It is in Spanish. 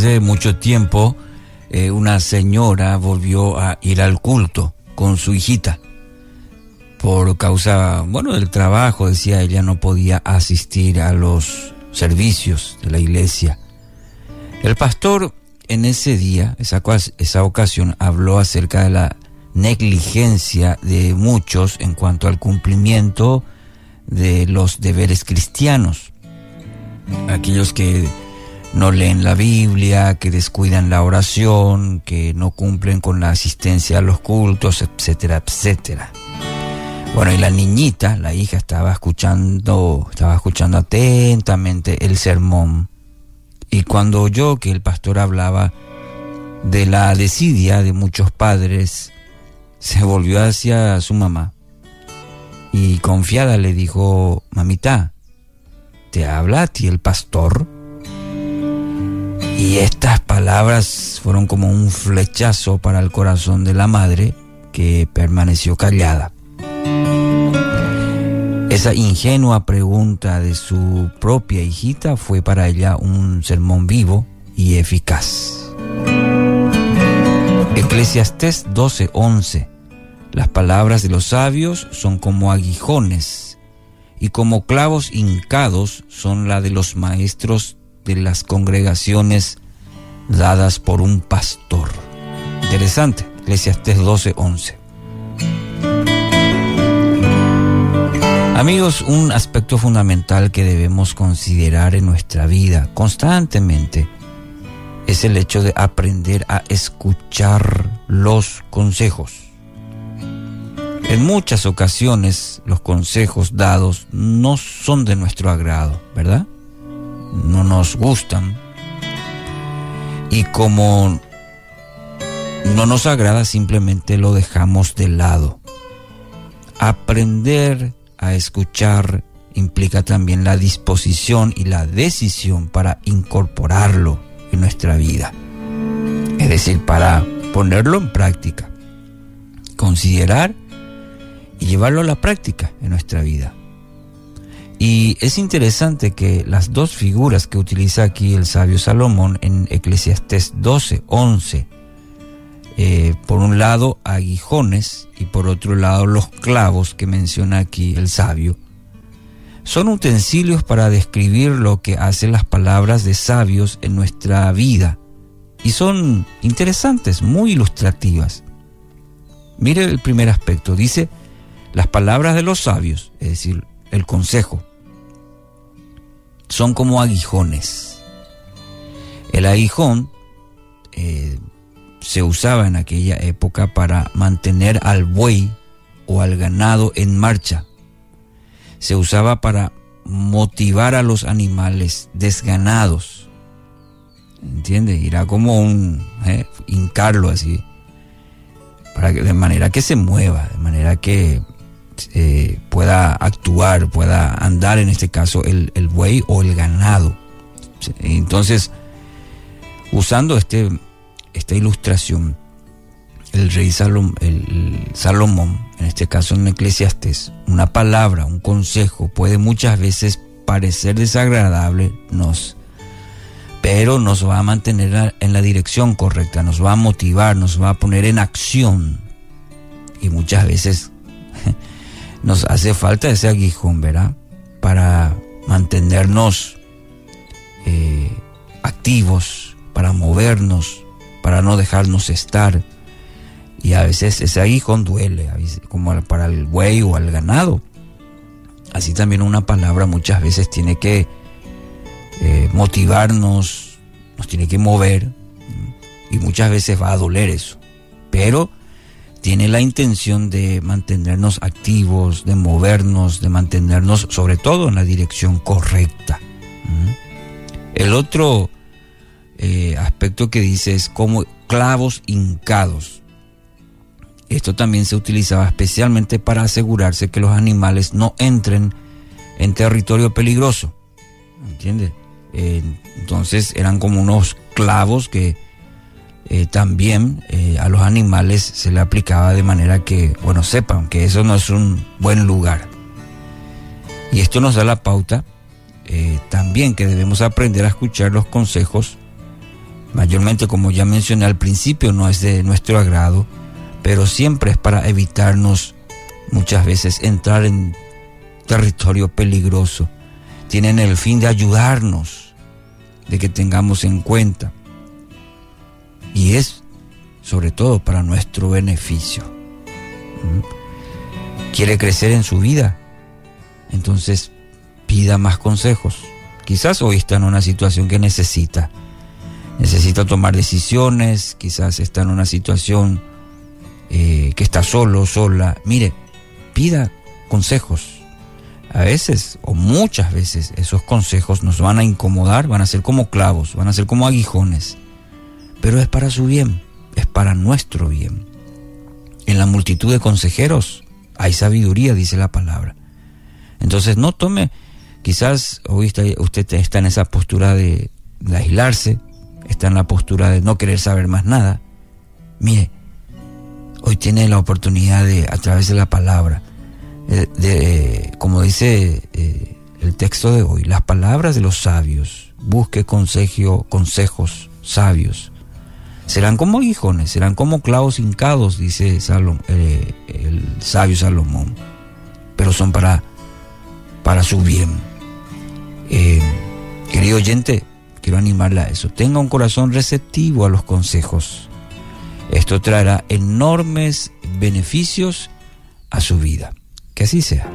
de mucho tiempo, eh, una señora volvió a ir al culto con su hijita. Por causa, bueno, del trabajo, decía ella, no podía asistir a los servicios de la iglesia. El pastor en ese día, esa, esa ocasión, habló acerca de la negligencia de muchos en cuanto al cumplimiento de los deberes cristianos. Aquellos que no leen la Biblia, que descuidan la oración, que no cumplen con la asistencia a los cultos, etcétera, etcétera. Bueno, y la niñita, la hija, estaba escuchando, estaba escuchando atentamente el sermón. Y cuando oyó que el pastor hablaba de la desidia de muchos padres, se volvió hacia su mamá y confiada le dijo, mamita, ¿te habla a ti el pastor? Y estas palabras fueron como un flechazo para el corazón de la madre que permaneció callada. Esa ingenua pregunta de su propia hijita fue para ella un sermón vivo y eficaz. Eclesiastés 12:11 Las palabras de los sabios son como aguijones y como clavos hincados son la de los maestros de las congregaciones dadas por un pastor. Interesante, Eclesiastés 12:11. Amigos, un aspecto fundamental que debemos considerar en nuestra vida constantemente es el hecho de aprender a escuchar los consejos. En muchas ocasiones los consejos dados no son de nuestro agrado, ¿verdad? No nos gustan. Y como no nos agrada, simplemente lo dejamos de lado. Aprender a escuchar implica también la disposición y la decisión para incorporarlo en nuestra vida. Es decir, para ponerlo en práctica, considerar y llevarlo a la práctica en nuestra vida. Y es interesante que las dos figuras que utiliza aquí el sabio Salomón en Eclesiastés 12, 11, eh, por un lado aguijones y por otro lado los clavos que menciona aquí el sabio, son utensilios para describir lo que hacen las palabras de sabios en nuestra vida y son interesantes, muy ilustrativas. Mire el primer aspecto, dice las palabras de los sabios, es decir, el consejo, son como aguijones. El aguijón eh, se usaba en aquella época para mantener al buey o al ganado en marcha. Se usaba para motivar a los animales desganados. ¿Entiende? Era como un ¿eh? hincarlo así. Para que, de manera que se mueva, de manera que eh, pueda actuar, pueda andar en este caso el, el buey o el ganado. Entonces, usando este esta ilustración, el rey Salomón, en este caso en Eclesiastes, una palabra, un consejo puede muchas veces parecer desagradable, nos, pero nos va a mantener en la dirección correcta, nos va a motivar, nos va a poner en acción. Y muchas veces nos hace falta ese aguijón, ¿verdad? Para mantenernos eh, activos, para movernos, para no dejarnos estar. Y a veces ese aguijón duele, como para el buey o al ganado. Así también una palabra muchas veces tiene que eh, motivarnos, nos tiene que mover, y muchas veces va a doler eso. Pero tiene la intención de mantenernos activos, de movernos, de mantenernos sobre todo en la dirección correcta. El otro eh, aspecto que dice es como clavos hincados. Esto también se utilizaba especialmente para asegurarse que los animales no entren en territorio peligroso. ¿Entiendes? Eh, entonces eran como unos clavos que eh, también a los animales se le aplicaba de manera que, bueno, sepan que eso no es un buen lugar. Y esto nos da la pauta también que debemos aprender a escuchar los consejos Mayormente, como ya mencioné al principio, no es de nuestro agrado, pero siempre es para evitarnos muchas veces entrar en territorio peligroso. Tienen el fin de ayudarnos, de que tengamos en cuenta. Y es sobre todo para nuestro beneficio. ¿Mm? Quiere crecer en su vida, entonces pida más consejos. Quizás hoy está en una situación que necesita. Necesita tomar decisiones, quizás está en una situación eh, que está solo, sola. Mire, pida consejos. A veces, o muchas veces, esos consejos nos van a incomodar, van a ser como clavos, van a ser como aguijones. Pero es para su bien, es para nuestro bien. En la multitud de consejeros hay sabiduría, dice la palabra. Entonces no tome, quizás hoy usted está en esa postura de, aislarse, está en la postura de no querer saber más nada. Mire, hoy tiene la oportunidad de, a través de la palabra, eh, de, como dice eh, el texto de hoy, las palabras de los sabios, busque consejo, consejos sabios. Serán como aguijones, serán como clavos hincados, dice eh, el sabio Salomón, pero son para para su bien. Eh, querido oyente, quiero animarle a eso. Tenga un corazón receptivo a los consejos. Esto traerá enormes beneficios a su vida. Que así sea.